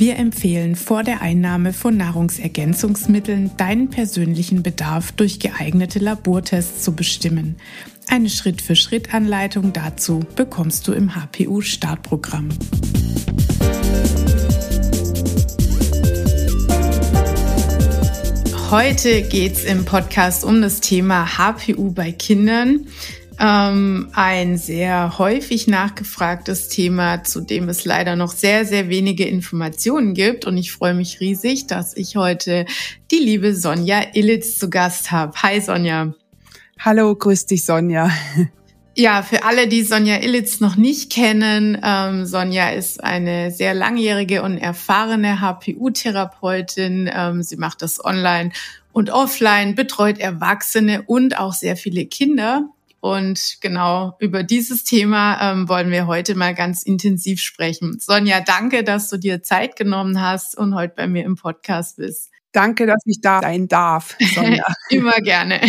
wir empfehlen vor der Einnahme von Nahrungsergänzungsmitteln deinen persönlichen Bedarf durch geeignete Labortests zu bestimmen. Eine Schritt-für-Schritt-Anleitung dazu bekommst du im HPU-Startprogramm. Heute geht es im Podcast um das Thema HPU bei Kindern. Ähm, ein sehr häufig nachgefragtes Thema, zu dem es leider noch sehr, sehr wenige Informationen gibt. Und ich freue mich riesig, dass ich heute die liebe Sonja Illitz zu Gast habe. Hi Sonja. Hallo, grüß dich Sonja. Ja, für alle, die Sonja Illitz noch nicht kennen, ähm, Sonja ist eine sehr langjährige und erfahrene HPU-Therapeutin. Ähm, sie macht das online und offline, betreut Erwachsene und auch sehr viele Kinder. Und genau über dieses Thema ähm, wollen wir heute mal ganz intensiv sprechen. Sonja, danke, dass du dir Zeit genommen hast und heute bei mir im Podcast bist. Danke, dass ich da sein darf, Sonja. Immer gerne.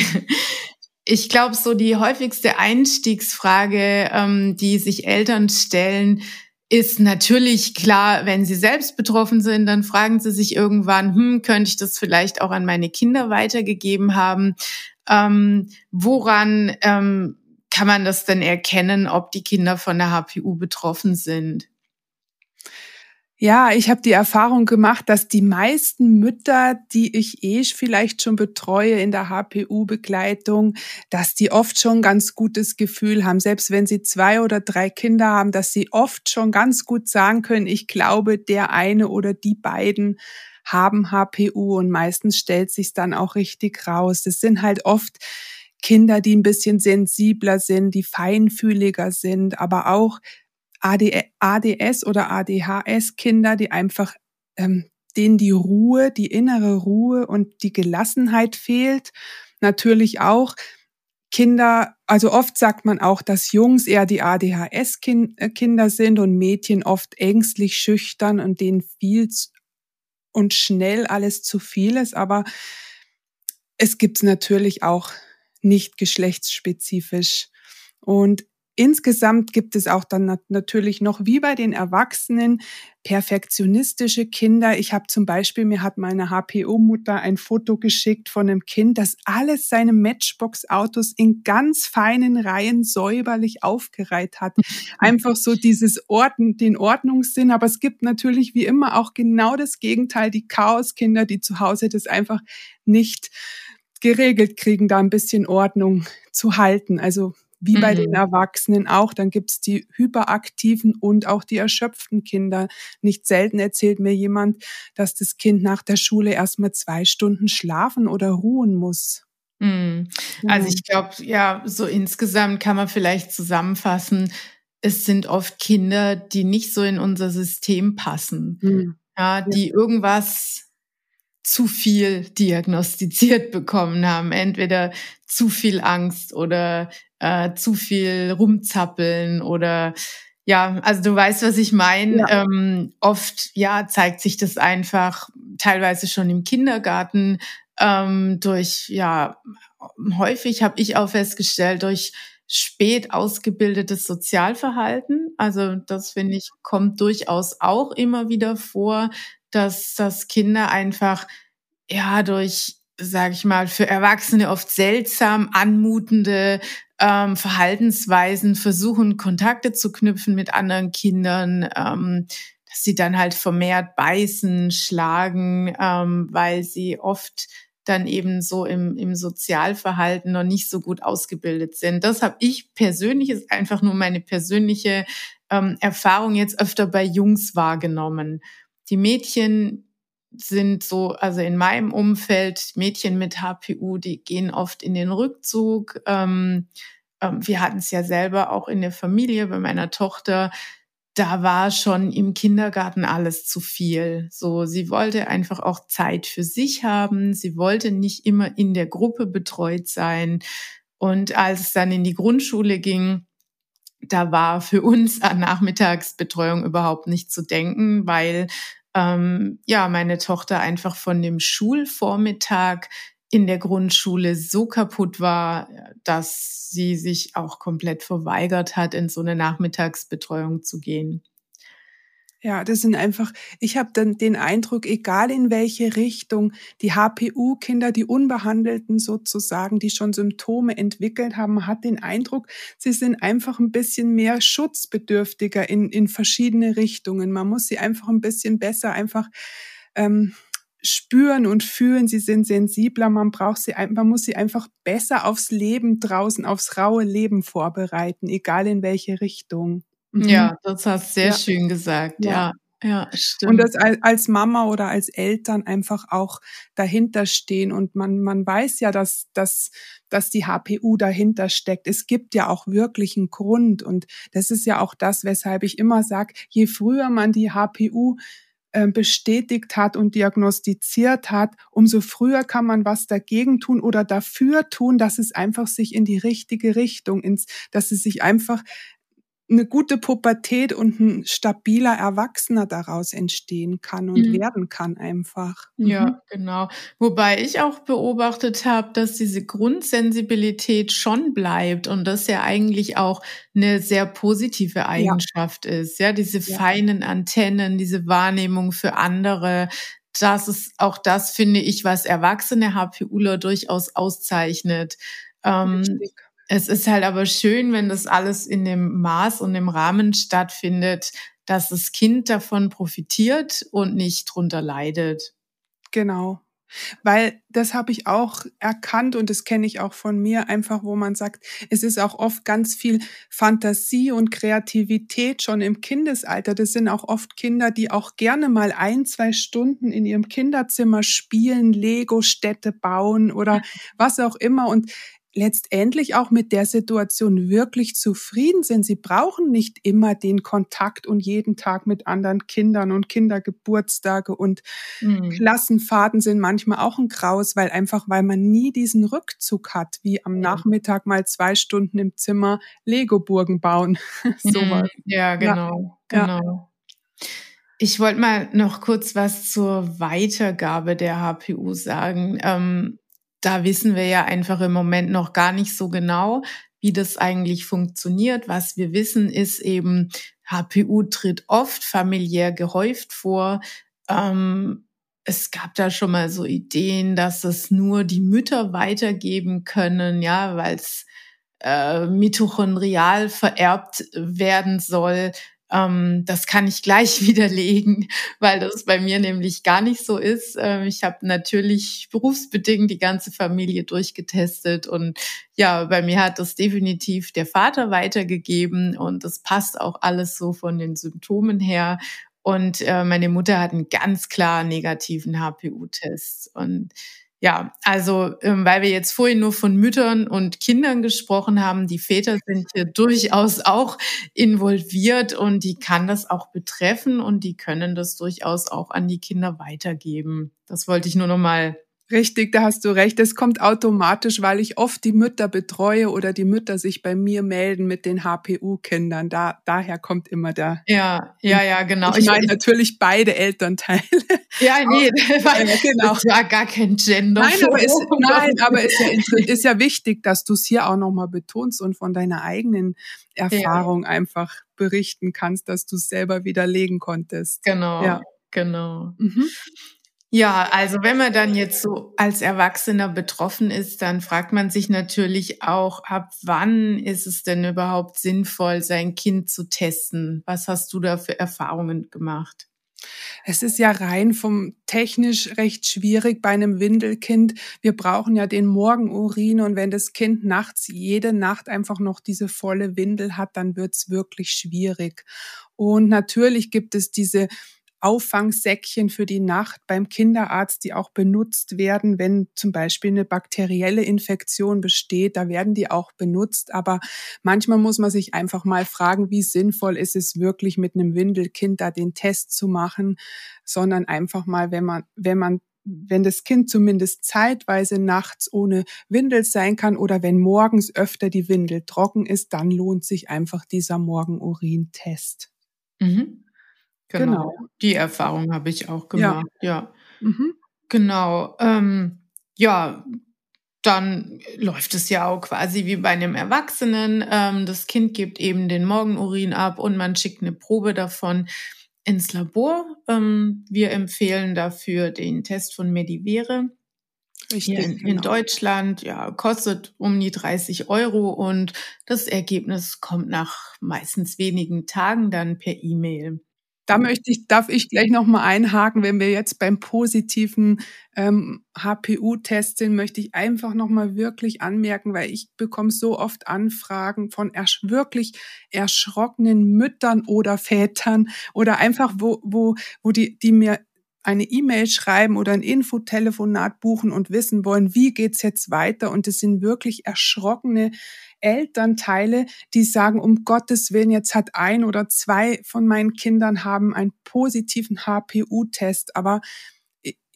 Ich glaube, so die häufigste Einstiegsfrage, ähm, die sich Eltern stellen, ist natürlich klar, wenn sie selbst betroffen sind, dann fragen sie sich irgendwann, hm, könnte ich das vielleicht auch an meine Kinder weitergegeben haben? Ähm, woran ähm, kann man das denn erkennen, ob die Kinder von der HPU betroffen sind? Ja, ich habe die Erfahrung gemacht, dass die meisten Mütter, die ich eh vielleicht schon betreue in der HPU-Begleitung, dass die oft schon ganz gutes Gefühl haben, selbst wenn sie zwei oder drei Kinder haben, dass sie oft schon ganz gut sagen können, ich glaube, der eine oder die beiden haben HPU und meistens stellt sich dann auch richtig raus. Das sind halt oft Kinder, die ein bisschen sensibler sind, die feinfühliger sind, aber auch ADS oder ADHS-Kinder, die einfach ähm, denen die Ruhe, die innere Ruhe und die Gelassenheit fehlt. Natürlich auch Kinder, also oft sagt man auch, dass Jungs eher die ADHS-Kinder sind und Mädchen oft ängstlich, schüchtern und denen viel und schnell alles zu viel ist, aber es gibt natürlich auch nicht geschlechtsspezifisch. Und Insgesamt gibt es auch dann natürlich noch wie bei den Erwachsenen perfektionistische Kinder. Ich habe zum Beispiel, mir hat meine HPO-Mutter ein Foto geschickt von einem Kind, das alles seine Matchbox-Autos in ganz feinen Reihen säuberlich aufgereiht hat. Einfach so dieses Ordnen, den Ordnungssinn. Aber es gibt natürlich wie immer auch genau das Gegenteil, die Chaoskinder, die zu Hause das einfach nicht geregelt kriegen, da ein bisschen Ordnung zu halten. Also wie bei mhm. den Erwachsenen auch. Dann gibt's die hyperaktiven und auch die erschöpften Kinder. Nicht selten erzählt mir jemand, dass das Kind nach der Schule erstmal zwei Stunden schlafen oder ruhen muss. Mhm. Also ich glaube, ja, so insgesamt kann man vielleicht zusammenfassen, es sind oft Kinder, die nicht so in unser System passen. Mhm. Ja, die ja. irgendwas zu viel diagnostiziert bekommen haben. Entweder zu viel Angst oder äh, zu viel rumzappeln oder ja, also du weißt, was ich meine. Ja. Ähm, oft ja zeigt sich das einfach teilweise schon im Kindergarten ähm, durch ja häufig habe ich auch festgestellt durch spät ausgebildetes Sozialverhalten. Also das finde ich kommt durchaus auch immer wieder vor, dass dass Kinder einfach ja durch sage ich mal, für Erwachsene oft seltsam anmutende ähm, Verhaltensweisen versuchen, Kontakte zu knüpfen mit anderen Kindern, ähm, dass sie dann halt vermehrt beißen, schlagen, ähm, weil sie oft dann eben so im, im Sozialverhalten noch nicht so gut ausgebildet sind. Das habe ich persönlich, ist einfach nur meine persönliche ähm, Erfahrung jetzt öfter bei Jungs wahrgenommen. Die Mädchen sind so, also in meinem Umfeld, Mädchen mit HPU, die gehen oft in den Rückzug. Ähm, ähm, wir hatten es ja selber auch in der Familie bei meiner Tochter. da war schon im Kindergarten alles zu viel. So, sie wollte einfach auch Zeit für sich haben. Sie wollte nicht immer in der Gruppe betreut sein. Und als es dann in die Grundschule ging, da war für uns an Nachmittagsbetreuung überhaupt nicht zu denken, weil ähm, ja meine Tochter einfach von dem Schulvormittag in der Grundschule so kaputt war, dass sie sich auch komplett verweigert hat, in so eine Nachmittagsbetreuung zu gehen. Ja, das sind einfach, ich habe dann den Eindruck, egal in welche Richtung, die HPU-Kinder, die Unbehandelten sozusagen, die schon Symptome entwickelt haben, hat den Eindruck, sie sind einfach ein bisschen mehr schutzbedürftiger in, in verschiedene Richtungen. Man muss sie einfach ein bisschen besser einfach ähm, spüren und fühlen. Sie sind sensibler. Man braucht sie, man muss sie einfach besser aufs Leben draußen, aufs raue Leben vorbereiten, egal in welche Richtung. Mhm. Ja, das hast du sehr ja. schön gesagt. Ja. ja. stimmt. Und das als Mama oder als Eltern einfach auch dahinter stehen und man, man weiß ja, dass, dass, dass die HPU dahinter steckt. Es gibt ja auch wirklich einen Grund und das ist ja auch das, weshalb ich immer sage, je früher man die HPU äh, bestätigt hat und diagnostiziert hat, umso früher kann man was dagegen tun oder dafür tun, dass es einfach sich in die richtige Richtung ins, dass es sich einfach eine gute Pubertät und ein stabiler Erwachsener daraus entstehen kann und mhm. werden kann einfach. Mhm. Ja, genau. Wobei ich auch beobachtet habe, dass diese Grundsensibilität schon bleibt und das ja eigentlich auch eine sehr positive Eigenschaft ja. ist. Ja, diese ja. feinen Antennen, diese Wahrnehmung für andere, das ist auch das, finde ich, was erwachsene HPUler durchaus auszeichnet. Ähm, Richtig es ist halt aber schön, wenn das alles in dem Maß und im Rahmen stattfindet, dass das Kind davon profitiert und nicht drunter leidet. Genau. Weil das habe ich auch erkannt und das kenne ich auch von mir, einfach wo man sagt, es ist auch oft ganz viel Fantasie und Kreativität schon im Kindesalter. Das sind auch oft Kinder, die auch gerne mal ein, zwei Stunden in ihrem Kinderzimmer spielen, Lego-Städte bauen oder was auch immer. Und letztendlich auch mit der Situation wirklich zufrieden sind. Sie brauchen nicht immer den Kontakt und jeden Tag mit anderen Kindern und Kindergeburtstage und mhm. Klassenfahrten sind manchmal auch ein Graus, weil einfach, weil man nie diesen Rückzug hat, wie am Nachmittag mal zwei Stunden im Zimmer Lego-Burgen bauen. Sowas. Mhm. Ja, genau, ja. genau. Ich wollte mal noch kurz was zur Weitergabe der HPU sagen. Ähm, da wissen wir ja einfach im Moment noch gar nicht so genau, wie das eigentlich funktioniert. Was wir wissen, ist eben, HPU tritt oft familiär gehäuft vor. Ähm, es gab da schon mal so Ideen, dass es nur die Mütter weitergeben können, ja, weil es äh, mitochondrial vererbt werden soll. Ähm, das kann ich gleich widerlegen, weil das bei mir nämlich gar nicht so ist. Ähm, ich habe natürlich berufsbedingt die ganze Familie durchgetestet und ja, bei mir hat das definitiv der Vater weitergegeben und das passt auch alles so von den Symptomen her. Und äh, meine Mutter hat einen ganz klar negativen HPU-Test. Und ja, also ähm, weil wir jetzt vorhin nur von Müttern und Kindern gesprochen haben, die Väter sind hier durchaus auch involviert und die kann das auch betreffen und die können das durchaus auch an die Kinder weitergeben. Das wollte ich nur noch mal Richtig, da hast du recht. Es kommt automatisch, weil ich oft die Mütter betreue oder die Mütter sich bei mir melden mit den HPU-Kindern. Da, daher kommt immer der. Ja, ja, ja, genau. Ich meine natürlich beide Elternteile. Ja, nee, weil, genau. das war gar kein Gender. Nein, aber ist, nein, aber ist ja, ist ja wichtig, dass du es hier auch nochmal betonst und von deiner eigenen Erfahrung ja. einfach berichten kannst, dass du es selber widerlegen konntest. Genau. Ja. Genau. Mhm. Ja, also wenn man dann jetzt so als Erwachsener betroffen ist, dann fragt man sich natürlich auch, ab wann ist es denn überhaupt sinnvoll, sein Kind zu testen? Was hast du da für Erfahrungen gemacht? Es ist ja rein vom technisch recht schwierig bei einem Windelkind. Wir brauchen ja den Morgenurin und wenn das Kind nachts jede Nacht einfach noch diese volle Windel hat, dann wird's wirklich schwierig. Und natürlich gibt es diese Auffangsäckchen für die Nacht beim Kinderarzt, die auch benutzt werden, wenn zum Beispiel eine bakterielle Infektion besteht. Da werden die auch benutzt. Aber manchmal muss man sich einfach mal fragen, wie sinnvoll ist es wirklich mit einem Windelkind da den Test zu machen, sondern einfach mal, wenn man, wenn man wenn das Kind zumindest zeitweise nachts ohne Windel sein kann oder wenn morgens öfter die Windel trocken ist, dann lohnt sich einfach dieser Morgenurin-Test. Mhm. Genau. genau. Die Erfahrung habe ich auch gemacht, ja. ja. Mhm. Genau. Ähm, ja, dann läuft es ja auch quasi wie bei einem Erwachsenen. Ähm, das Kind gibt eben den Morgenurin ab und man schickt eine Probe davon ins Labor. Ähm, wir empfehlen dafür den Test von Medivere. Richtig, in, genau. in, Deutschland, ja, kostet um die 30 Euro und das Ergebnis kommt nach meistens wenigen Tagen dann per E-Mail. Da möchte ich, darf ich gleich nochmal einhaken, wenn wir jetzt beim positiven ähm, HPU-Test sind, möchte ich einfach nochmal wirklich anmerken, weil ich bekomme so oft Anfragen von ersch wirklich erschrockenen Müttern oder Vätern oder einfach, wo, wo, wo die, die mir eine E-Mail schreiben oder ein Infotelefonat buchen und wissen wollen, wie geht's jetzt weiter? Und es sind wirklich erschrockene Elternteile, die sagen, um Gottes Willen, jetzt hat ein oder zwei von meinen Kindern haben einen positiven HPU-Test. Aber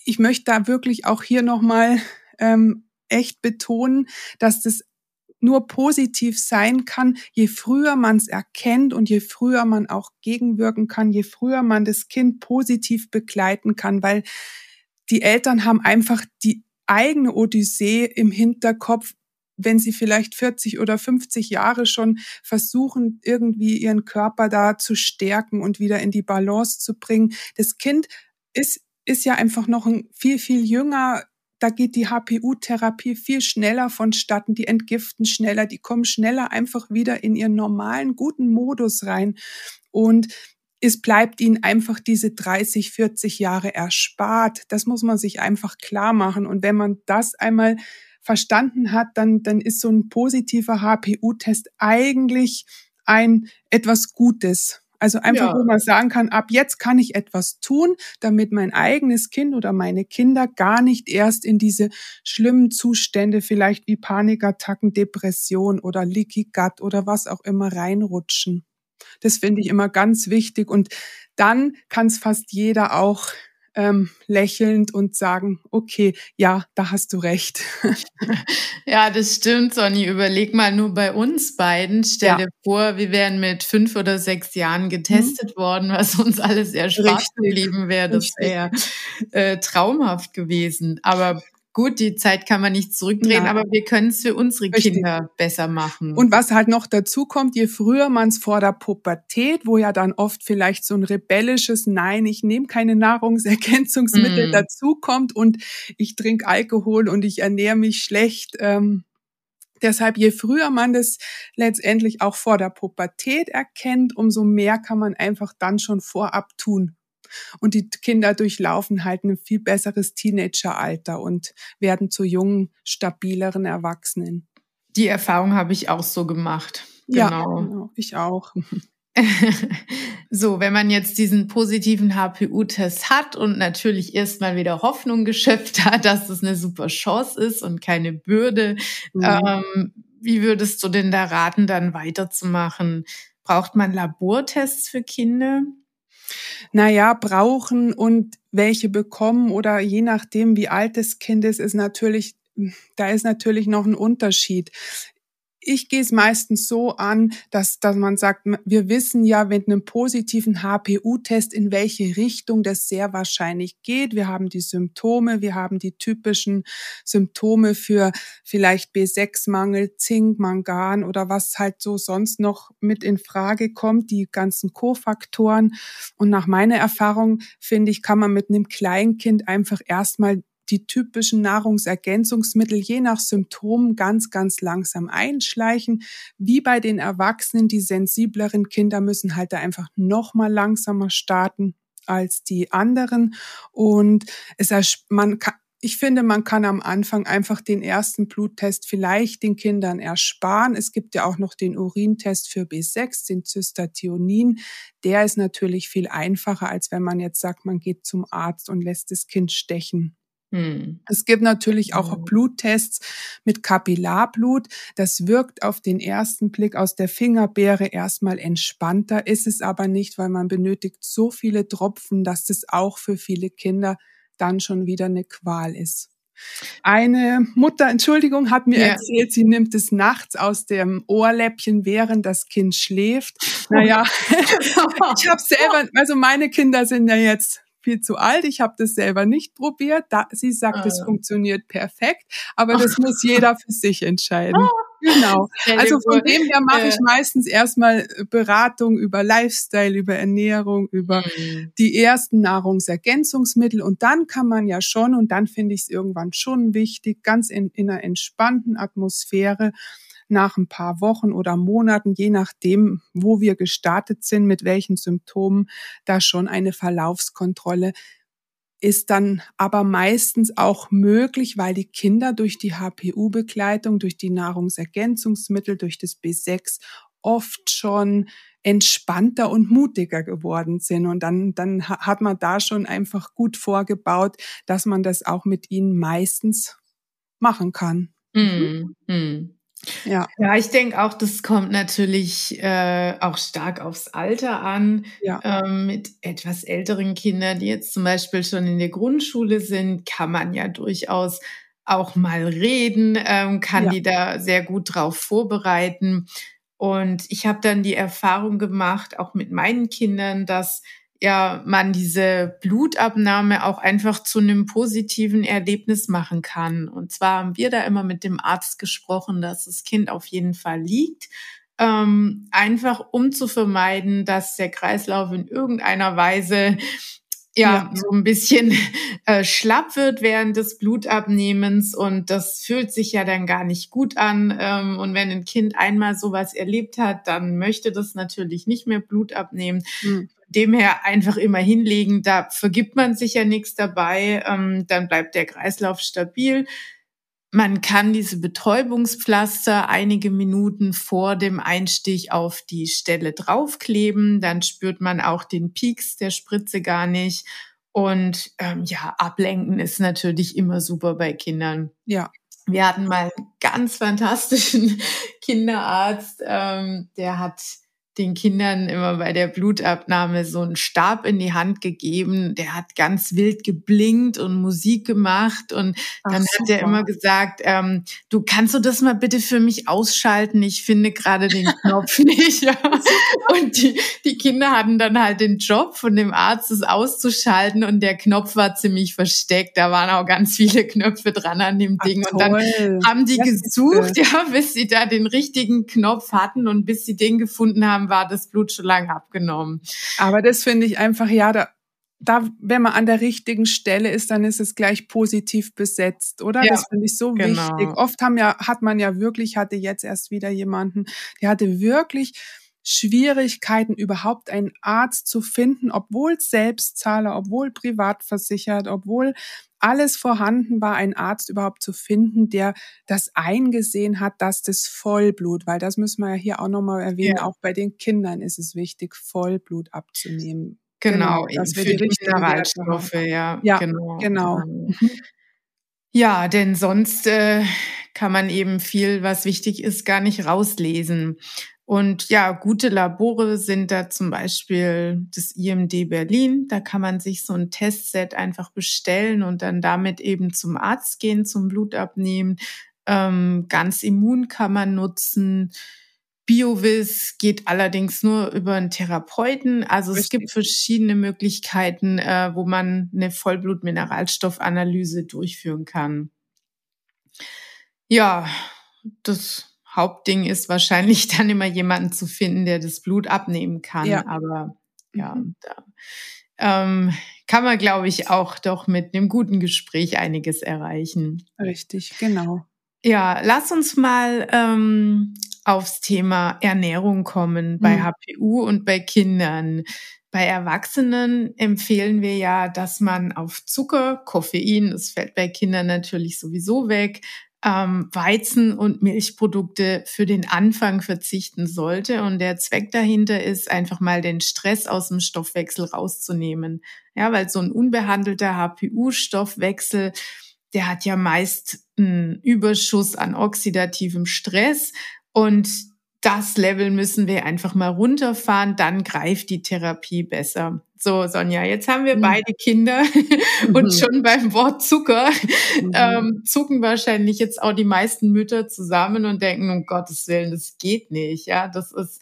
ich möchte da wirklich auch hier nochmal ähm, echt betonen, dass das nur positiv sein kann, je früher man es erkennt und je früher man auch gegenwirken kann, je früher man das Kind positiv begleiten kann, weil die Eltern haben einfach die eigene Odyssee im Hinterkopf, wenn sie vielleicht 40 oder 50 Jahre schon versuchen, irgendwie ihren Körper da zu stärken und wieder in die Balance zu bringen. Das Kind ist, ist ja einfach noch ein viel, viel jünger da geht die HPU-Therapie viel schneller vonstatten, die entgiften schneller, die kommen schneller einfach wieder in ihren normalen, guten Modus rein. Und es bleibt ihnen einfach diese 30, 40 Jahre erspart. Das muss man sich einfach klar machen. Und wenn man das einmal verstanden hat, dann, dann ist so ein positiver HPU-Test eigentlich ein etwas Gutes. Also einfach, ja. wo man sagen kann, ab jetzt kann ich etwas tun, damit mein eigenes Kind oder meine Kinder gar nicht erst in diese schlimmen Zustände, vielleicht wie Panikattacken, Depression oder Leaky Gut oder was auch immer reinrutschen. Das finde ich immer ganz wichtig. Und dann kann es fast jeder auch ähm, lächelnd und sagen, okay, ja, da hast du recht. ja, das stimmt, Sonny. Überleg mal nur bei uns beiden. Stell ja. dir vor, wir wären mit fünf oder sechs Jahren getestet mhm. worden, was uns alles sehr Spaß geblieben wäre. Das wäre äh, traumhaft gewesen. Aber Gut, die Zeit kann man nicht zurückdrehen, ja. aber wir können es für unsere Richtig. Kinder besser machen. Und was halt noch dazu kommt, je früher man es vor der Pubertät, wo ja dann oft vielleicht so ein rebellisches Nein, ich nehme keine Nahrungsergänzungsmittel mm. dazu kommt und ich trinke Alkohol und ich ernähre mich schlecht. Ähm, Deshalb, je früher man das letztendlich auch vor der Pubertät erkennt, umso mehr kann man einfach dann schon vorab tun. Und die Kinder durchlaufen halt ein viel besseres Teenageralter und werden zu jungen, stabileren Erwachsenen. Die Erfahrung habe ich auch so gemacht. Genau. Ja, genau, ich auch. so, wenn man jetzt diesen positiven HPU-Test hat und natürlich erstmal wieder Hoffnung geschöpft hat, dass es eine super Chance ist und keine Bürde, mhm. ähm, wie würdest du denn da raten, dann weiterzumachen? Braucht man Labortests für Kinder? Naja, brauchen und welche bekommen oder je nachdem, wie alt das Kind ist, ist natürlich, da ist natürlich noch ein Unterschied ich gehe es meistens so an, dass, dass man sagt, wir wissen ja mit einem positiven HPU-Test, in welche Richtung das sehr wahrscheinlich geht. Wir haben die Symptome, wir haben die typischen Symptome für vielleicht B6-Mangel, Zink, Mangan oder was halt so sonst noch mit in Frage kommt, die ganzen Kofaktoren. Und nach meiner Erfahrung, finde ich, kann man mit einem Kleinkind einfach erstmal die typischen Nahrungsergänzungsmittel je nach Symptomen ganz, ganz langsam einschleichen. Wie bei den Erwachsenen, die sensibleren Kinder müssen halt da einfach noch mal langsamer starten als die anderen. Und es, man kann, ich finde, man kann am Anfang einfach den ersten Bluttest vielleicht den Kindern ersparen. Es gibt ja auch noch den Urintest für B6, den Cystathionin. Der ist natürlich viel einfacher, als wenn man jetzt sagt, man geht zum Arzt und lässt das Kind stechen. Hm. Es gibt natürlich auch. Bluttests mit Kapillarblut. Das wirkt auf den ersten Blick aus der Fingerbeere erstmal entspannter, ist es aber nicht, weil man benötigt so viele Tropfen, dass das auch für viele Kinder dann schon wieder eine Qual ist. Eine Mutter, Entschuldigung, hat mir ja. erzählt, sie nimmt es nachts aus dem Ohrläppchen, während das Kind schläft. Naja, ich habe selber, also meine Kinder sind ja jetzt viel zu alt. Ich habe das selber nicht probiert. Da, sie sagt, es ah. funktioniert perfekt, aber das muss jeder für sich entscheiden. Ah. Genau. Also von dem her mache ich meistens erstmal äh, Beratung über Lifestyle, über Ernährung, über mhm. die ersten Nahrungsergänzungsmittel und dann kann man ja schon, und dann finde ich es irgendwann schon wichtig, ganz in, in einer entspannten Atmosphäre nach ein paar Wochen oder Monaten, je nachdem, wo wir gestartet sind, mit welchen Symptomen, da schon eine Verlaufskontrolle ist dann aber meistens auch möglich, weil die Kinder durch die HPU-Begleitung, durch die Nahrungsergänzungsmittel, durch das B6 oft schon entspannter und mutiger geworden sind. Und dann, dann hat man da schon einfach gut vorgebaut, dass man das auch mit ihnen meistens machen kann. Mm, mm. Ja. ja, ich denke auch, das kommt natürlich äh, auch stark aufs Alter an. Ja. Ähm, mit etwas älteren Kindern, die jetzt zum Beispiel schon in der Grundschule sind, kann man ja durchaus auch mal reden, ähm, kann ja. die da sehr gut drauf vorbereiten. Und ich habe dann die Erfahrung gemacht, auch mit meinen Kindern, dass ja man diese Blutabnahme auch einfach zu einem positiven Erlebnis machen kann. Und zwar haben wir da immer mit dem Arzt gesprochen, dass das Kind auf jeden Fall liegt. Ähm, einfach um zu vermeiden, dass der Kreislauf in irgendeiner Weise ja, ja, so ein bisschen äh, schlapp wird während des Blutabnehmens und das fühlt sich ja dann gar nicht gut an. Ähm, und wenn ein Kind einmal sowas erlebt hat, dann möchte das natürlich nicht mehr Blut abnehmen. Mhm. Demher einfach immer hinlegen, da vergibt man sich ja nichts dabei, ähm, dann bleibt der Kreislauf stabil. Man kann diese Betäubungspflaster einige Minuten vor dem Einstich auf die Stelle draufkleben. Dann spürt man auch den Pieks der Spritze gar nicht. Und ähm, ja, ablenken ist natürlich immer super bei Kindern. Ja. Wir hatten mal einen ganz fantastischen Kinderarzt, ähm, der hat den Kindern immer bei der Blutabnahme so einen Stab in die Hand gegeben. Der hat ganz wild geblinkt und Musik gemacht. Und dann Ach, hat er immer gesagt, ähm, du kannst du das mal bitte für mich ausschalten? Ich finde gerade den Knopf nicht. Ja. Und die, die Kinder hatten dann halt den Job von dem Arzt, es auszuschalten. Und der Knopf war ziemlich versteckt. Da waren auch ganz viele Knöpfe dran an dem Ding. Ach, und dann haben die gesucht, ja, bis sie da den richtigen Knopf hatten und bis sie den gefunden haben, war das Blut schon lange abgenommen. Aber das finde ich einfach, ja, da, da, wenn man an der richtigen Stelle ist, dann ist es gleich positiv besetzt, oder? Ja, das finde ich so genau. wichtig. Oft haben ja, hat man ja wirklich, hatte jetzt erst wieder jemanden, der hatte wirklich Schwierigkeiten, überhaupt einen Arzt zu finden, obwohl Selbstzahler, obwohl privat versichert, obwohl alles vorhanden war, einen Arzt überhaupt zu finden, der das eingesehen hat, dass das Vollblut, weil das müssen wir ja hier auch nochmal erwähnen, ja. auch bei den Kindern ist es wichtig, Vollblut abzunehmen. Genau, genau dass wir die, die Mineralstoffe, ja, ja, genau. genau. Mhm. Ja, denn sonst äh, kann man eben viel, was wichtig ist, gar nicht rauslesen. Und ja, gute Labore sind da zum Beispiel das IMD Berlin. Da kann man sich so ein Testset einfach bestellen und dann damit eben zum Arzt gehen, zum Blut abnehmen. Ähm, ganz immun kann man nutzen. BioVis geht allerdings nur über einen Therapeuten. Also Richtig. es gibt verschiedene Möglichkeiten, äh, wo man eine Vollblutmineralstoffanalyse durchführen kann. Ja, das Hauptding ist wahrscheinlich dann immer jemanden zu finden, der das Blut abnehmen kann. Ja. Aber ja, mhm. da ähm, kann man, glaube ich, auch doch mit einem guten Gespräch einiges erreichen. Richtig, genau. Ja, lass uns mal ähm, aufs Thema Ernährung kommen bei mhm. HPU und bei Kindern. bei Erwachsenen empfehlen wir ja, dass man auf Zucker, Koffein, das fällt bei Kindern natürlich sowieso weg, ähm, Weizen und Milchprodukte für den Anfang verzichten sollte. Und der Zweck dahinter ist, einfach mal den Stress aus dem Stoffwechsel rauszunehmen. Ja, weil so ein unbehandelter HPU-Stoffwechsel, der hat ja meist einen Überschuss an oxidativem Stress und das Level müssen wir einfach mal runterfahren, dann greift die Therapie besser. So, Sonja, jetzt haben wir mhm. beide Kinder und mhm. schon beim Wort Zucker mhm. ähm, zucken wahrscheinlich jetzt auch die meisten Mütter zusammen und denken, um Gottes Willen, das geht nicht. Ja, das ist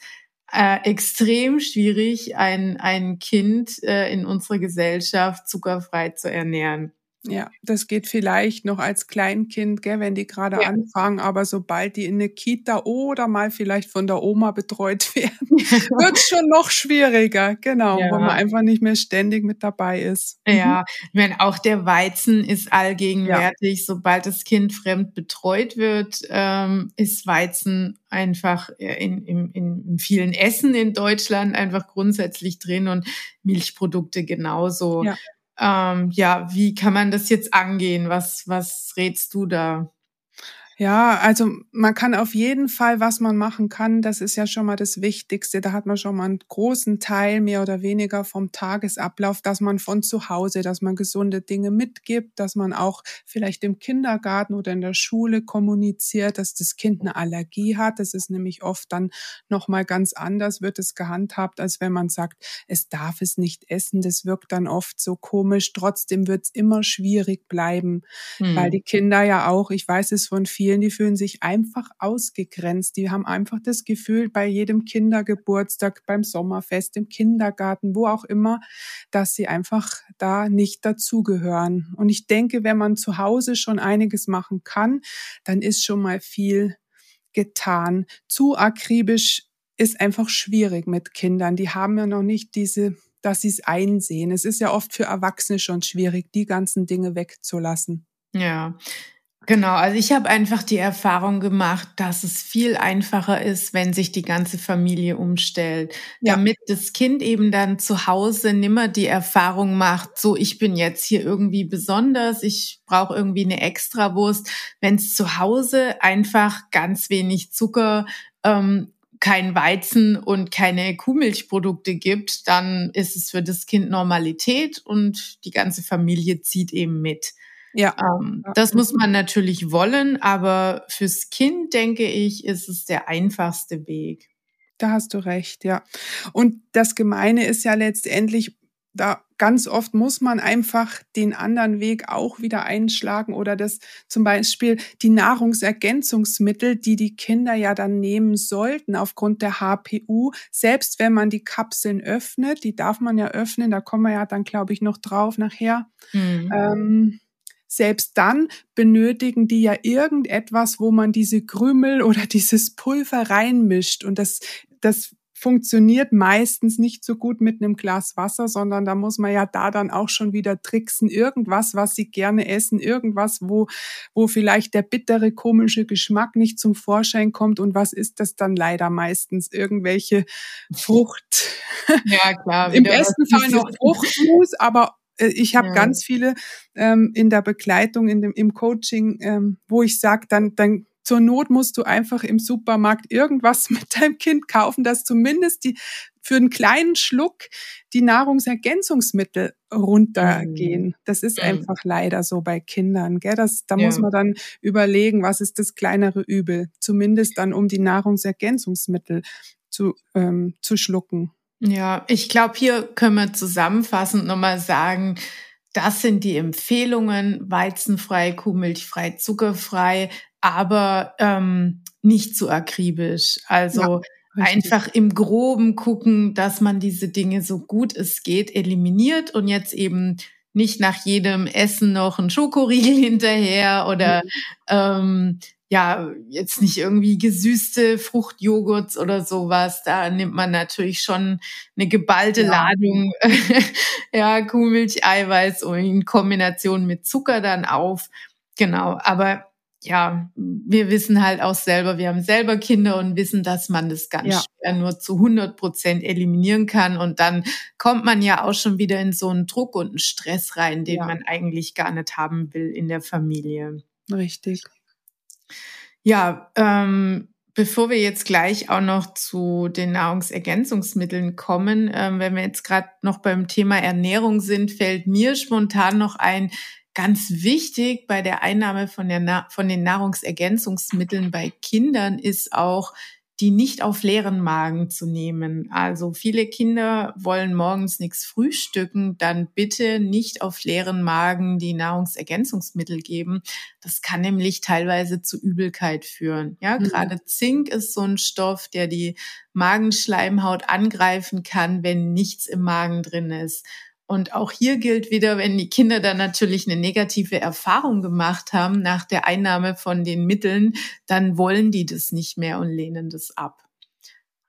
äh, extrem schwierig, ein, ein Kind äh, in unserer Gesellschaft zuckerfrei zu ernähren. Ja, das geht vielleicht noch als Kleinkind, gell, wenn die gerade ja. anfangen, aber sobald die in eine Kita oder mal vielleicht von der Oma betreut werden, wird es schon noch schwieriger, genau, ja. wo man einfach nicht mehr ständig mit dabei ist. Mhm. Ja, wenn auch der Weizen ist allgegenwärtig, ja. sobald das Kind fremd betreut wird, ähm, ist Weizen einfach in, in, in vielen Essen in Deutschland einfach grundsätzlich drin und Milchprodukte genauso. Ja ähm, ja, wie kann man das jetzt angehen? Was, was rätst du da? Ja, also man kann auf jeden Fall, was man machen kann, das ist ja schon mal das Wichtigste. Da hat man schon mal einen großen Teil mehr oder weniger vom Tagesablauf, dass man von zu Hause, dass man gesunde Dinge mitgibt, dass man auch vielleicht im Kindergarten oder in der Schule kommuniziert, dass das Kind eine Allergie hat. Das ist nämlich oft dann noch mal ganz anders wird es gehandhabt, als wenn man sagt, es darf es nicht essen. Das wirkt dann oft so komisch. Trotzdem wird es immer schwierig bleiben, hm. weil die Kinder ja auch, ich weiß es von vielen vielen, die fühlen sich einfach ausgegrenzt. Die haben einfach das Gefühl, bei jedem Kindergeburtstag, beim Sommerfest, im Kindergarten, wo auch immer, dass sie einfach da nicht dazugehören. Und ich denke, wenn man zu Hause schon einiges machen kann, dann ist schon mal viel getan. Zu akribisch ist einfach schwierig mit Kindern. Die haben ja noch nicht diese dass sie es einsehen. Es ist ja oft für Erwachsene schon schwierig, die ganzen Dinge wegzulassen. Ja, Genau, also ich habe einfach die Erfahrung gemacht, dass es viel einfacher ist, wenn sich die ganze Familie umstellt, ja. damit das Kind eben dann zu Hause nimmer die Erfahrung macht, so ich bin jetzt hier irgendwie besonders, ich brauche irgendwie eine Extrawurst. Wenn es zu Hause einfach ganz wenig Zucker, ähm, kein Weizen und keine Kuhmilchprodukte gibt, dann ist es für das Kind Normalität und die ganze Familie zieht eben mit. Ja. Ähm, das muss man natürlich wollen, aber fürs Kind, denke ich, ist es der einfachste Weg. Da hast du recht, ja. Und das Gemeine ist ja letztendlich, da ganz oft muss man einfach den anderen Weg auch wieder einschlagen oder das zum Beispiel die Nahrungsergänzungsmittel, die die Kinder ja dann nehmen sollten aufgrund der HPU, selbst wenn man die Kapseln öffnet, die darf man ja öffnen, da kommen wir ja dann, glaube ich, noch drauf nachher. Mhm. Ähm, selbst dann benötigen die ja irgendetwas, wo man diese Krümel oder dieses Pulver reinmischt. Und das, das funktioniert meistens nicht so gut mit einem Glas Wasser, sondern da muss man ja da dann auch schon wieder tricksen. Irgendwas, was sie gerne essen, irgendwas, wo, wo vielleicht der bittere, komische Geschmack nicht zum Vorschein kommt. Und was ist das dann leider meistens? Irgendwelche Frucht. Ja, klar. Im besten Fall noch Fruchtmus, aber ich habe ja. ganz viele ähm, in der Begleitung, in dem, im Coaching, ähm, wo ich sage, dann, dann zur Not musst du einfach im Supermarkt irgendwas mit deinem Kind kaufen, dass zumindest die für einen kleinen Schluck die Nahrungsergänzungsmittel runtergehen. Mhm. Das ist mhm. einfach leider so bei Kindern. Gell? Das, da ja. muss man dann überlegen, was ist das kleinere Übel. Zumindest dann, um die Nahrungsergänzungsmittel zu, ähm, zu schlucken. Ja, ich glaube, hier können wir zusammenfassend nochmal sagen, das sind die Empfehlungen, weizenfrei, kuhmilchfrei, zuckerfrei, aber ähm, nicht zu akribisch. Also ja, einfach im groben gucken, dass man diese Dinge so gut es geht eliminiert und jetzt eben nicht nach jedem Essen noch ein Schokoriegel hinterher oder mhm. ähm, ja, jetzt nicht irgendwie gesüßte Fruchtjoghurts oder sowas. Da nimmt man natürlich schon eine geballte ja. Ladung, ja, Kuhmilch, Eiweiß und in Kombination mit Zucker dann auf. Genau. Aber ja, wir wissen halt auch selber, wir haben selber Kinder und wissen, dass man das ganz ja. schwer nur zu 100 Prozent eliminieren kann. Und dann kommt man ja auch schon wieder in so einen Druck und einen Stress rein, den ja. man eigentlich gar nicht haben will in der Familie. Richtig. Ja, ähm, bevor wir jetzt gleich auch noch zu den Nahrungsergänzungsmitteln kommen, ähm, wenn wir jetzt gerade noch beim Thema Ernährung sind, fällt mir spontan noch ein, Ganz wichtig bei der Einnahme von, der von den Nahrungsergänzungsmitteln bei Kindern ist auch, die nicht auf leeren Magen zu nehmen. Also viele Kinder wollen morgens nichts frühstücken, dann bitte nicht auf leeren Magen die Nahrungsergänzungsmittel geben. Das kann nämlich teilweise zu Übelkeit führen. Ja, mhm. gerade Zink ist so ein Stoff, der die Magenschleimhaut angreifen kann, wenn nichts im Magen drin ist. Und auch hier gilt wieder, wenn die Kinder dann natürlich eine negative Erfahrung gemacht haben nach der Einnahme von den Mitteln, dann wollen die das nicht mehr und lehnen das ab.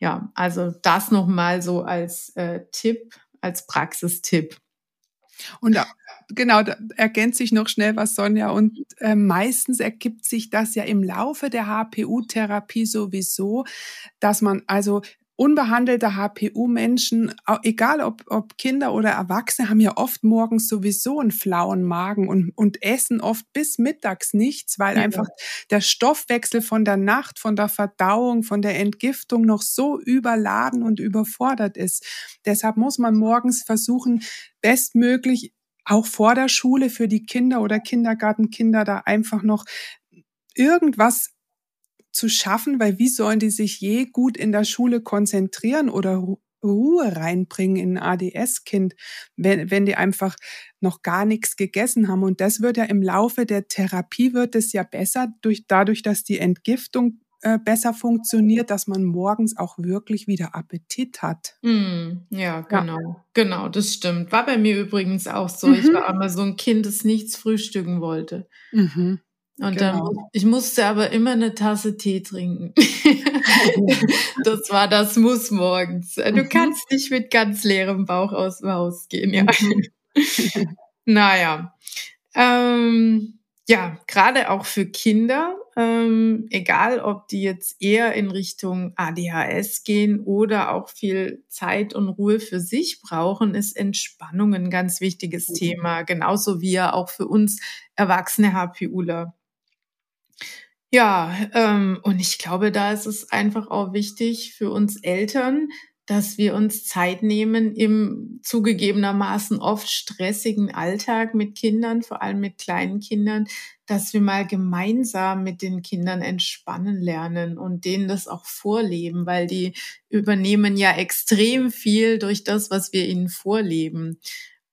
Ja, also das nochmal so als äh, Tipp, als Praxistipp. Und genau, da ergänzt sich noch schnell was, Sonja. Und äh, meistens ergibt sich das ja im Laufe der HPU-Therapie sowieso, dass man also unbehandelte HPU-Menschen, egal ob, ob Kinder oder Erwachsene, haben ja oft morgens sowieso einen flauen Magen und, und essen oft bis mittags nichts, weil ja. einfach der Stoffwechsel von der Nacht, von der Verdauung, von der Entgiftung noch so überladen und überfordert ist. Deshalb muss man morgens versuchen, bestmöglich auch vor der Schule für die Kinder oder Kindergartenkinder da einfach noch irgendwas zu schaffen, weil wie sollen die sich je gut in der Schule konzentrieren oder Ruhe reinbringen in ein ADS-Kind, wenn, wenn die einfach noch gar nichts gegessen haben. Und das wird ja im Laufe der Therapie wird es ja besser, durch, dadurch, dass die Entgiftung äh, besser funktioniert, dass man morgens auch wirklich wieder Appetit hat. Mm, ja, genau. Ja. Genau, das stimmt. War bei mir übrigens auch so. Mhm. Ich war immer so ein Kind, das nichts frühstücken wollte. Mhm. Und genau. dann, ich musste aber immer eine Tasse Tee trinken. das war das Muss morgens. Du mhm. kannst nicht mit ganz leerem Bauch aus dem Haus gehen, ja. Mhm. naja. Ähm, ja, gerade auch für Kinder, ähm, egal ob die jetzt eher in Richtung ADHS gehen oder auch viel Zeit und Ruhe für sich brauchen, ist Entspannung ein ganz wichtiges mhm. Thema, genauso wie ja auch für uns erwachsene HPUler. Ja, ähm, und ich glaube, da ist es einfach auch wichtig für uns Eltern, dass wir uns Zeit nehmen im zugegebenermaßen oft stressigen Alltag mit Kindern, vor allem mit kleinen Kindern, dass wir mal gemeinsam mit den Kindern entspannen lernen und denen das auch vorleben, weil die übernehmen ja extrem viel durch das, was wir ihnen vorleben.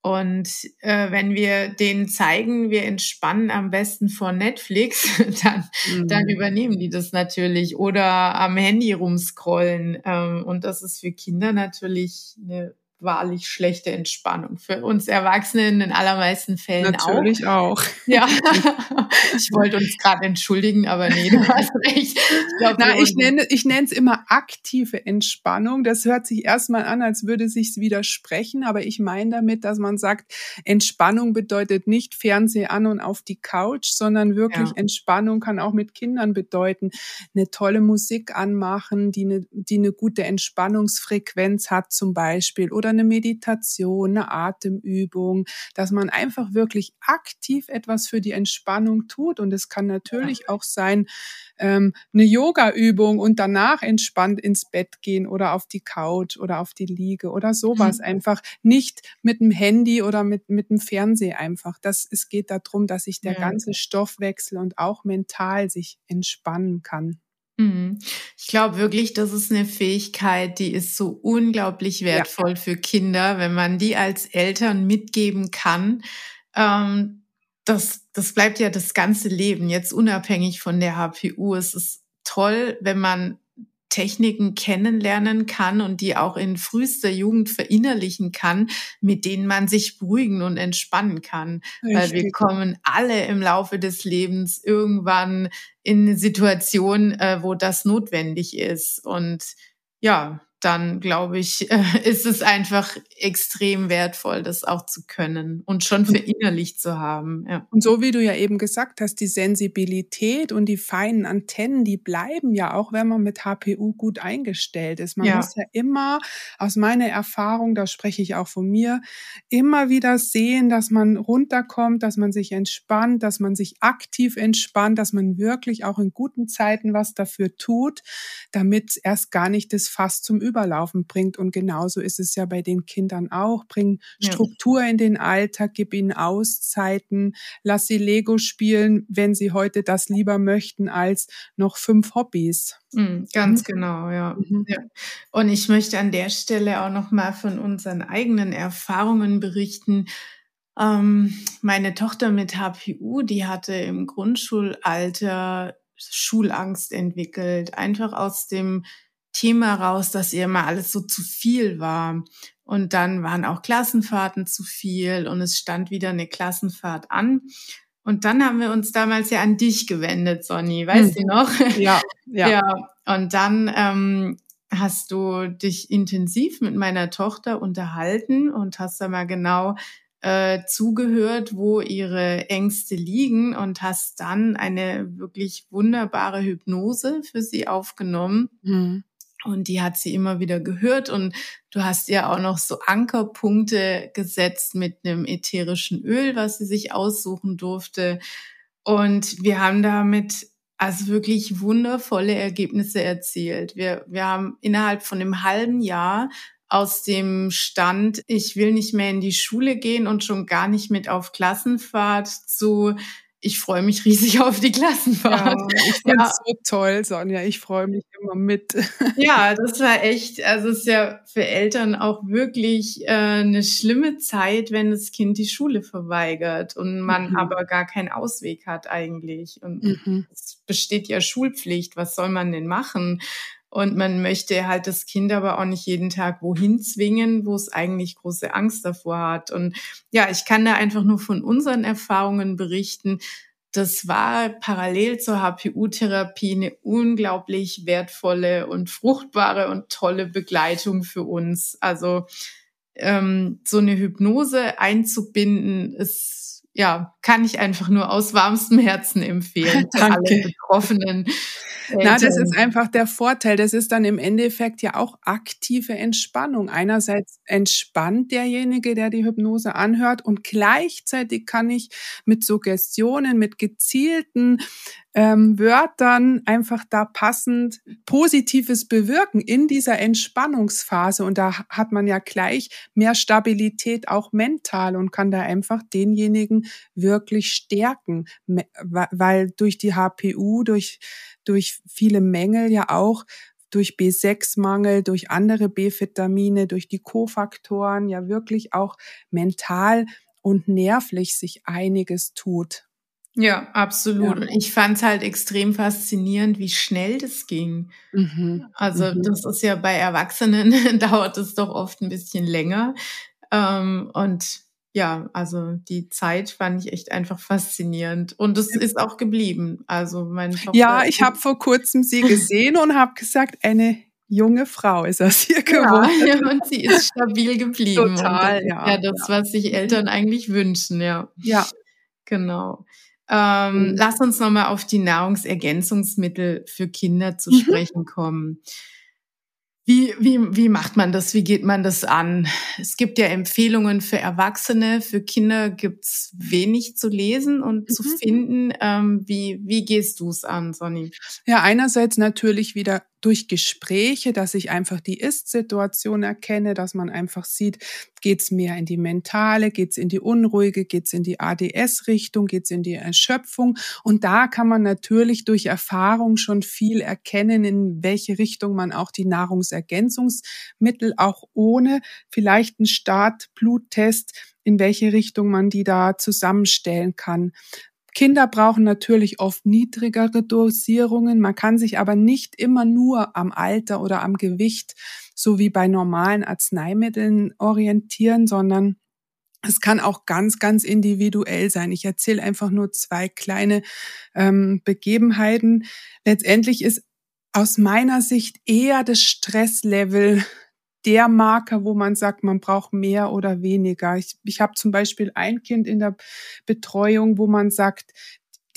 Und äh, wenn wir denen zeigen, wir entspannen am besten vor Netflix, dann, mhm. dann übernehmen die das natürlich. Oder am Handy rumscrollen. Ähm, und das ist für Kinder natürlich eine wahrlich schlechte Entspannung. Für uns Erwachsene in den allermeisten Fällen Natürlich auch. auch. Ja, ich wollte uns gerade entschuldigen, aber nee, du hast recht. Ich, glaub, Na, ich nenne ich nenne es immer aktive Entspannung. Das hört sich erstmal an, als würde sich's widersprechen, aber ich meine damit, dass man sagt, Entspannung bedeutet nicht Fernseh an und auf die Couch, sondern wirklich ja. Entspannung kann auch mit Kindern bedeuten, eine tolle Musik anmachen, die eine, die eine gute Entspannungsfrequenz hat zum Beispiel oder eine Meditation, eine Atemübung, dass man einfach wirklich aktiv etwas für die Entspannung tut. Und es kann natürlich auch sein, ähm, eine Yoga-Übung und danach entspannt ins Bett gehen oder auf die Couch oder auf die Liege oder sowas. Mhm. Einfach nicht mit dem Handy oder mit, mit dem Fernseher einfach. Das, es geht darum, dass sich der ja. ganze Stoffwechsel und auch mental sich entspannen kann. Mhm. Ich glaube wirklich, das ist eine Fähigkeit, die ist so unglaublich wertvoll ja. für Kinder, wenn man die als Eltern mitgeben kann. Ähm, das, das bleibt ja das ganze Leben, jetzt unabhängig von der HPU. Es ist toll, wenn man Techniken kennenlernen kann und die auch in frühester Jugend verinnerlichen kann, mit denen man sich beruhigen und entspannen kann. Richtig. Weil wir kommen alle im Laufe des Lebens irgendwann in eine Situation, äh, wo das notwendig ist. Und ja, dann glaube ich, ist es einfach extrem wertvoll, das auch zu können und schon verinnerlicht zu haben. Ja. Und so wie du ja eben gesagt hast, die Sensibilität und die feinen Antennen, die bleiben ja auch, wenn man mit HPU gut eingestellt ist. Man ja. muss ja immer, aus meiner Erfahrung, da spreche ich auch von mir, immer wieder sehen, dass man runterkommt, dass man sich entspannt, dass man sich aktiv entspannt, dass man wirklich auch in guten Zeiten was dafür tut, damit erst gar nicht das Fass zum Überlaufen bringt. Und genauso ist es ja bei den Kindern auch. Bring Struktur in den Alltag, gib ihnen Auszeiten, lass sie Lego spielen, wenn sie heute das lieber möchten als noch fünf Hobbys. Mhm, ganz genau, ja. Mhm. ja. Und ich möchte an der Stelle auch noch mal von unseren eigenen Erfahrungen berichten. Ähm, meine Tochter mit HPU, die hatte im Grundschulalter Schulangst entwickelt, einfach aus dem Thema raus, dass ihr immer alles so zu viel war. Und dann waren auch Klassenfahrten zu viel und es stand wieder eine Klassenfahrt an. Und dann haben wir uns damals ja an dich gewendet, Sonny, weißt hm. du noch? Ja, ja. ja. Und dann ähm, hast du dich intensiv mit meiner Tochter unterhalten und hast da mal genau äh, zugehört, wo ihre Ängste liegen und hast dann eine wirklich wunderbare Hypnose für sie aufgenommen. Mhm. Und die hat sie immer wieder gehört und du hast ihr auch noch so Ankerpunkte gesetzt mit einem ätherischen Öl, was sie sich aussuchen durfte. Und wir haben damit also wirklich wundervolle Ergebnisse erzielt. Wir, wir haben innerhalb von einem halben Jahr aus dem Stand, ich will nicht mehr in die Schule gehen und schon gar nicht mit auf Klassenfahrt zu ich freue mich riesig auf die Klassenfahrt. Ja, ich finde ja. so toll, Sonja. Ich freue mich immer mit. Ja, das war echt, also es ist ja für Eltern auch wirklich äh, eine schlimme Zeit, wenn das Kind die Schule verweigert und man mhm. aber gar keinen Ausweg hat eigentlich. Und mhm. es besteht ja Schulpflicht. Was soll man denn machen? Und man möchte halt das Kind aber auch nicht jeden Tag wohin zwingen, wo es eigentlich große Angst davor hat. Und ja, ich kann da einfach nur von unseren Erfahrungen berichten. Das war parallel zur HPU-Therapie eine unglaublich wertvolle und fruchtbare und tolle Begleitung für uns. Also ähm, so eine Hypnose einzubinden, ist ja, kann ich einfach nur aus warmstem Herzen empfehlen für alle Betroffenen. Na, das ist einfach der Vorteil. Das ist dann im Endeffekt ja auch aktive Entspannung. Einerseits entspannt derjenige, der die Hypnose anhört und gleichzeitig kann ich mit Suggestionen, mit gezielten ähm, Wörtern einfach da passend Positives bewirken in dieser Entspannungsphase. Und da hat man ja gleich mehr Stabilität auch mental und kann da einfach denjenigen wirklich stärken, weil durch die HPU, durch, durch viele Mängel ja auch durch B6-Mangel, durch andere B-Vitamine, durch die Kofaktoren ja wirklich auch mental und nervlich sich einiges tut. Ja, absolut. Ja. Ich fand es halt extrem faszinierend, wie schnell das ging. Mhm. Also mhm. das ist ja bei Erwachsenen dauert es doch oft ein bisschen länger. Ähm, und ja, also die Zeit fand ich echt einfach faszinierend und es ist auch geblieben. Also meine Tochter Ja, ich habe vor kurzem sie gesehen und habe gesagt, eine junge Frau ist aus ihr geworden. Ja, und sie ist stabil geblieben. Total, und, ja. Ja, das, was sich Eltern eigentlich wünschen, ja. Ja. Genau. Ähm, mhm. Lass uns nochmal auf die Nahrungsergänzungsmittel für Kinder zu mhm. sprechen kommen. Wie, wie, wie macht man das? Wie geht man das an? Es gibt ja Empfehlungen für Erwachsene, für Kinder gibt's wenig zu lesen und mhm. zu finden. Ähm, wie, wie gehst du es an, Sonny? Ja, einerseits natürlich wieder durch Gespräche, dass ich einfach die Ist-Situation erkenne, dass man einfach sieht, geht's mehr in die mentale, geht's in die unruhige, geht's in die ADS-Richtung, geht's in die Erschöpfung. Und da kann man natürlich durch Erfahrung schon viel erkennen, in welche Richtung man auch die Nahrungsergänzungsmittel auch ohne vielleicht einen Start-Bluttest in welche Richtung man die da zusammenstellen kann. Kinder brauchen natürlich oft niedrigere Dosierungen. Man kann sich aber nicht immer nur am Alter oder am Gewicht, so wie bei normalen Arzneimitteln orientieren, sondern es kann auch ganz, ganz individuell sein. Ich erzähle einfach nur zwei kleine ähm, Begebenheiten. Letztendlich ist aus meiner Sicht eher das Stresslevel der Marker, wo man sagt, man braucht mehr oder weniger. Ich, ich habe zum Beispiel ein Kind in der Betreuung, wo man sagt,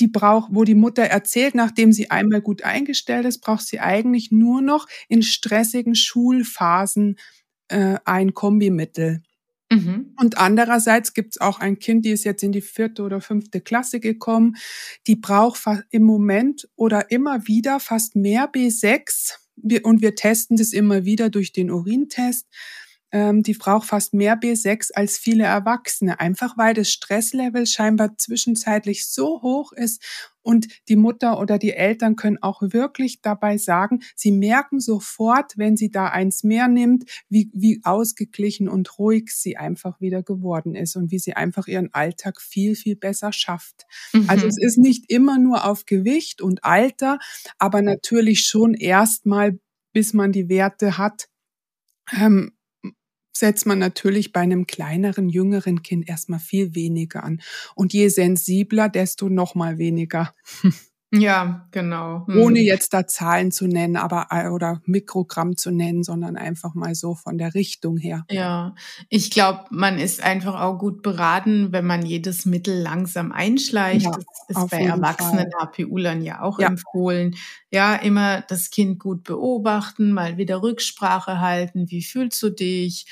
die braucht, wo die Mutter erzählt, nachdem sie einmal gut eingestellt ist, braucht sie eigentlich nur noch in stressigen Schulphasen äh, ein Kombimittel. Mhm. Und andererseits gibt es auch ein Kind, die ist jetzt in die vierte oder fünfte Klasse gekommen, die braucht im Moment oder immer wieder fast mehr B6 und wir testen das immer wieder durch den Urintest die braucht fast mehr B6 als viele Erwachsene, einfach weil das Stresslevel scheinbar zwischenzeitlich so hoch ist und die Mutter oder die Eltern können auch wirklich dabei sagen, sie merken sofort, wenn sie da eins mehr nimmt, wie, wie ausgeglichen und ruhig sie einfach wieder geworden ist und wie sie einfach ihren Alltag viel, viel besser schafft. Mhm. Also es ist nicht immer nur auf Gewicht und Alter, aber natürlich schon erstmal, bis man die Werte hat, ähm, setzt man natürlich bei einem kleineren, jüngeren Kind erstmal viel weniger an. Und je sensibler, desto noch mal weniger. Ja, genau. Hm. Ohne jetzt da Zahlen zu nennen, aber äh, oder Mikrogramm zu nennen, sondern einfach mal so von der Richtung her. Ja, ich glaube, man ist einfach auch gut beraten, wenn man jedes Mittel langsam einschleicht. Ja, das ist bei erwachsenen HPU-Lern ja auch ja. empfohlen. Ja, immer das Kind gut beobachten, mal wieder Rücksprache halten. Wie fühlst du dich?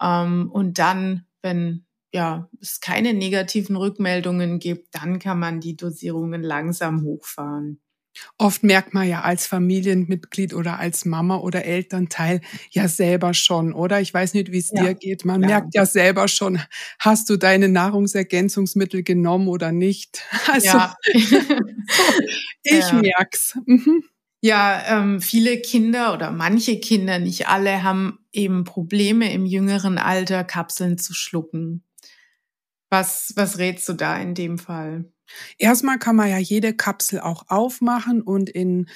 Ähm, und dann, wenn ja, es keine negativen Rückmeldungen gibt, dann kann man die Dosierungen langsam hochfahren. Oft merkt man ja als Familienmitglied oder als Mama oder Elternteil ja selber schon, oder? Ich weiß nicht, wie es ja. dir geht. Man ja. merkt ja selber schon, hast du deine Nahrungsergänzungsmittel genommen oder nicht? Also, ja. ich ja. merk's. Mhm. Ja, ähm, viele Kinder oder manche Kinder, nicht alle, haben eben Probleme im jüngeren Alter, Kapseln zu schlucken. Was, was rätst du da in dem Fall? Erstmal kann man ja jede Kapsel auch aufmachen und in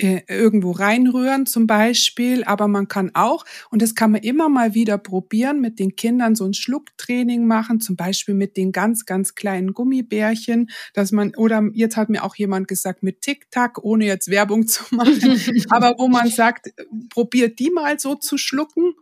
äh, irgendwo reinrühren zum Beispiel, aber man kann auch, und das kann man immer mal wieder probieren, mit den Kindern so ein Schlucktraining machen, zum Beispiel mit den ganz, ganz kleinen Gummibärchen, dass man, oder jetzt hat mir auch jemand gesagt, mit Tic-Tac, ohne jetzt Werbung zu machen, aber wo man sagt, probiert die mal so zu schlucken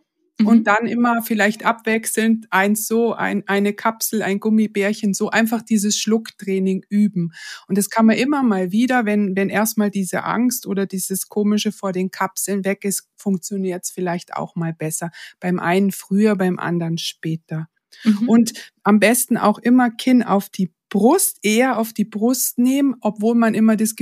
und mhm. dann immer vielleicht abwechselnd eins so, ein, eine Kapsel, ein Gummibärchen, so einfach dieses Schlucktraining üben. Und das kann man immer mal wieder, wenn, wenn erstmal diese Angst oder dieses Komische vor den Kapseln weg ist, funktioniert es vielleicht auch mal besser. Beim einen früher, beim anderen später. Mhm. Und am besten auch immer Kinn auf die Brust, eher auf die Brust nehmen, obwohl man immer das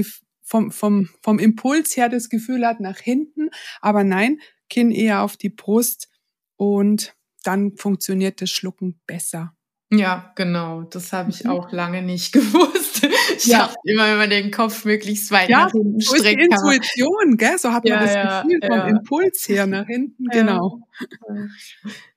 vom, vom, vom Impuls her das Gefühl hat nach hinten. Aber nein, Kinn eher auf die Brust und dann funktioniert das Schlucken besser. Ja, genau. Das habe ich mhm. auch lange nicht gewusst. Ich ja. dachte immer, wenn man den Kopf möglichst weit ja, nach hinten so streckt. Ist die Intuition, gell? So hat man ja, das ja, Gefühl vom Impuls her nach hinten. Genau.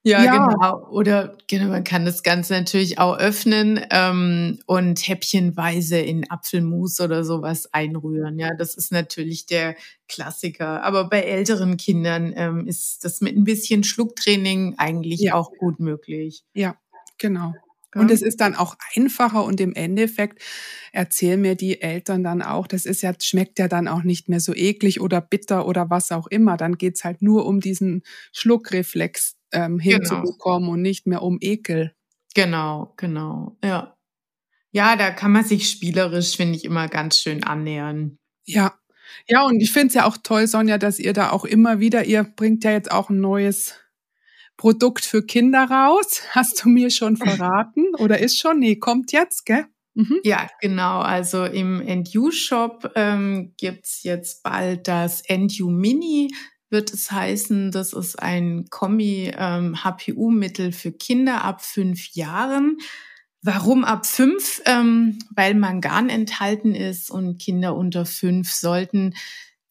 Ja, genau. Oder genau, man kann das Ganze natürlich auch öffnen ähm, und häppchenweise in Apfelmus oder sowas einrühren. Ja, das ist natürlich der Klassiker. Aber bei älteren Kindern ähm, ist das mit ein bisschen Schlucktraining eigentlich auch gut möglich. Ja, Genau. Und es ist dann auch einfacher und im Endeffekt erzählen mir die Eltern dann auch, das ist ja, schmeckt ja dann auch nicht mehr so eklig oder bitter oder was auch immer. Dann geht's halt nur um diesen Schluckreflex ähm, genau. hinzubekommen genau. und nicht mehr um Ekel. Genau, genau, ja. Ja, da kann man sich spielerisch, finde ich, immer ganz schön annähern. Ja. Ja, und ich finde es ja auch toll, Sonja, dass ihr da auch immer wieder, ihr bringt ja jetzt auch ein neues Produkt für Kinder raus. Hast du mir schon verraten? Oder ist schon? Nee, kommt jetzt, gell? Mhm. Ja, genau. Also im NU-Shop ähm, gibt's jetzt bald das NU Mini, wird es heißen. Das ist ein Kombi-HPU-Mittel ähm, für Kinder ab fünf Jahren. Warum ab fünf? Ähm, weil Mangan enthalten ist und Kinder unter fünf sollten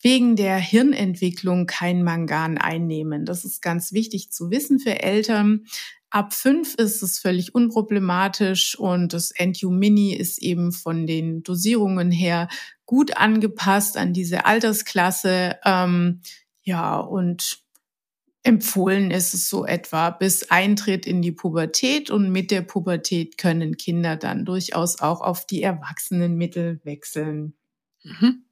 wegen der Hirnentwicklung kein Mangan einnehmen. Das ist ganz wichtig zu wissen für Eltern. Ab fünf ist es völlig unproblematisch und das NU Mini ist eben von den Dosierungen her gut angepasst an diese Altersklasse. Ähm, ja, und empfohlen ist es so etwa bis Eintritt in die Pubertät und mit der Pubertät können Kinder dann durchaus auch auf die Erwachsenenmittel wechseln. Mhm.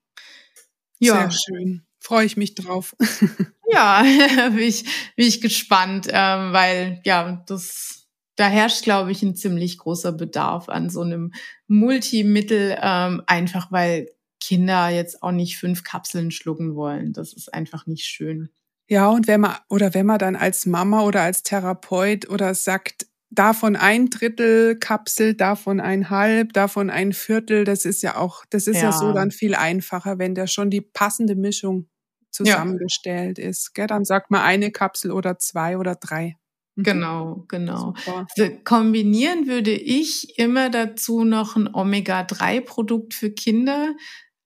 Ja. Sehr schön. Freue ich mich drauf. ja, bin ich, bin ich gespannt, ähm, weil ja, das, da herrscht, glaube ich, ein ziemlich großer Bedarf an so einem Multimittel, ähm, einfach weil Kinder jetzt auch nicht fünf Kapseln schlucken wollen. Das ist einfach nicht schön. Ja, und wenn man, oder wenn man dann als Mama oder als Therapeut oder sagt, davon ein Drittel Kapsel, davon ein halb, davon ein Viertel, das ist ja auch, das ist ja, ja so dann viel einfacher, wenn da schon die passende Mischung zusammengestellt ja. ist. Gell? Dann sagt man eine Kapsel oder zwei oder drei. Mhm. Genau, genau. Also kombinieren würde ich immer dazu noch ein Omega-3-Produkt für Kinder.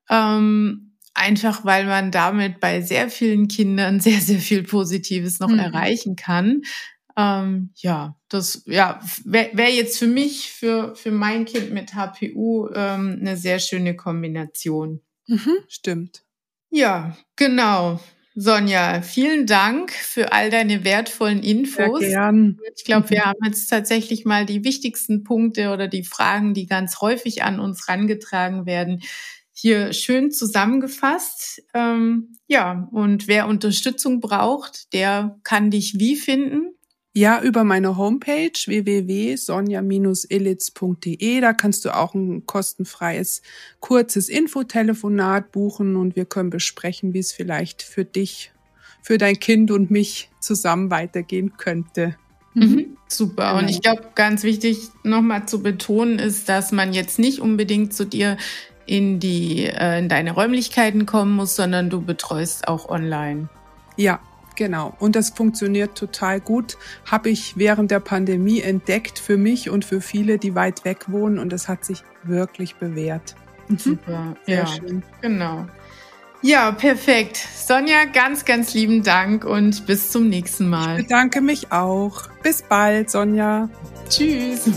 Ähm, einfach weil man damit bei sehr vielen Kindern sehr, sehr viel Positives noch mhm. erreichen kann. Ähm, ja, das ja, wäre wär jetzt für mich, für, für mein Kind mit HPU ähm, eine sehr schöne Kombination. Mhm, stimmt. Ja, genau. Sonja, vielen Dank für all deine wertvollen Infos. Sehr gern. Ich glaube, wir haben jetzt tatsächlich mal die wichtigsten Punkte oder die Fragen, die ganz häufig an uns rangetragen werden, hier schön zusammengefasst. Ähm, ja, und wer Unterstützung braucht, der kann dich wie finden? Ja, über meine Homepage www.sonja-illitz.de. Da kannst du auch ein kostenfreies, kurzes Infotelefonat buchen und wir können besprechen, wie es vielleicht für dich, für dein Kind und mich zusammen weitergehen könnte. Mhm. mhm. Super. Genau. Und ich glaube, ganz wichtig nochmal zu betonen ist, dass man jetzt nicht unbedingt zu dir in die, äh, in deine Räumlichkeiten kommen muss, sondern du betreust auch online. Ja, Genau. Und das funktioniert total gut. Habe ich während der Pandemie entdeckt für mich und für viele, die weit weg wohnen. Und das hat sich wirklich bewährt. Mhm. Super. Sehr ja, schön. Genau. Ja, perfekt. Sonja, ganz, ganz lieben Dank und bis zum nächsten Mal. Ich bedanke mich auch. Bis bald, Sonja. Tschüss.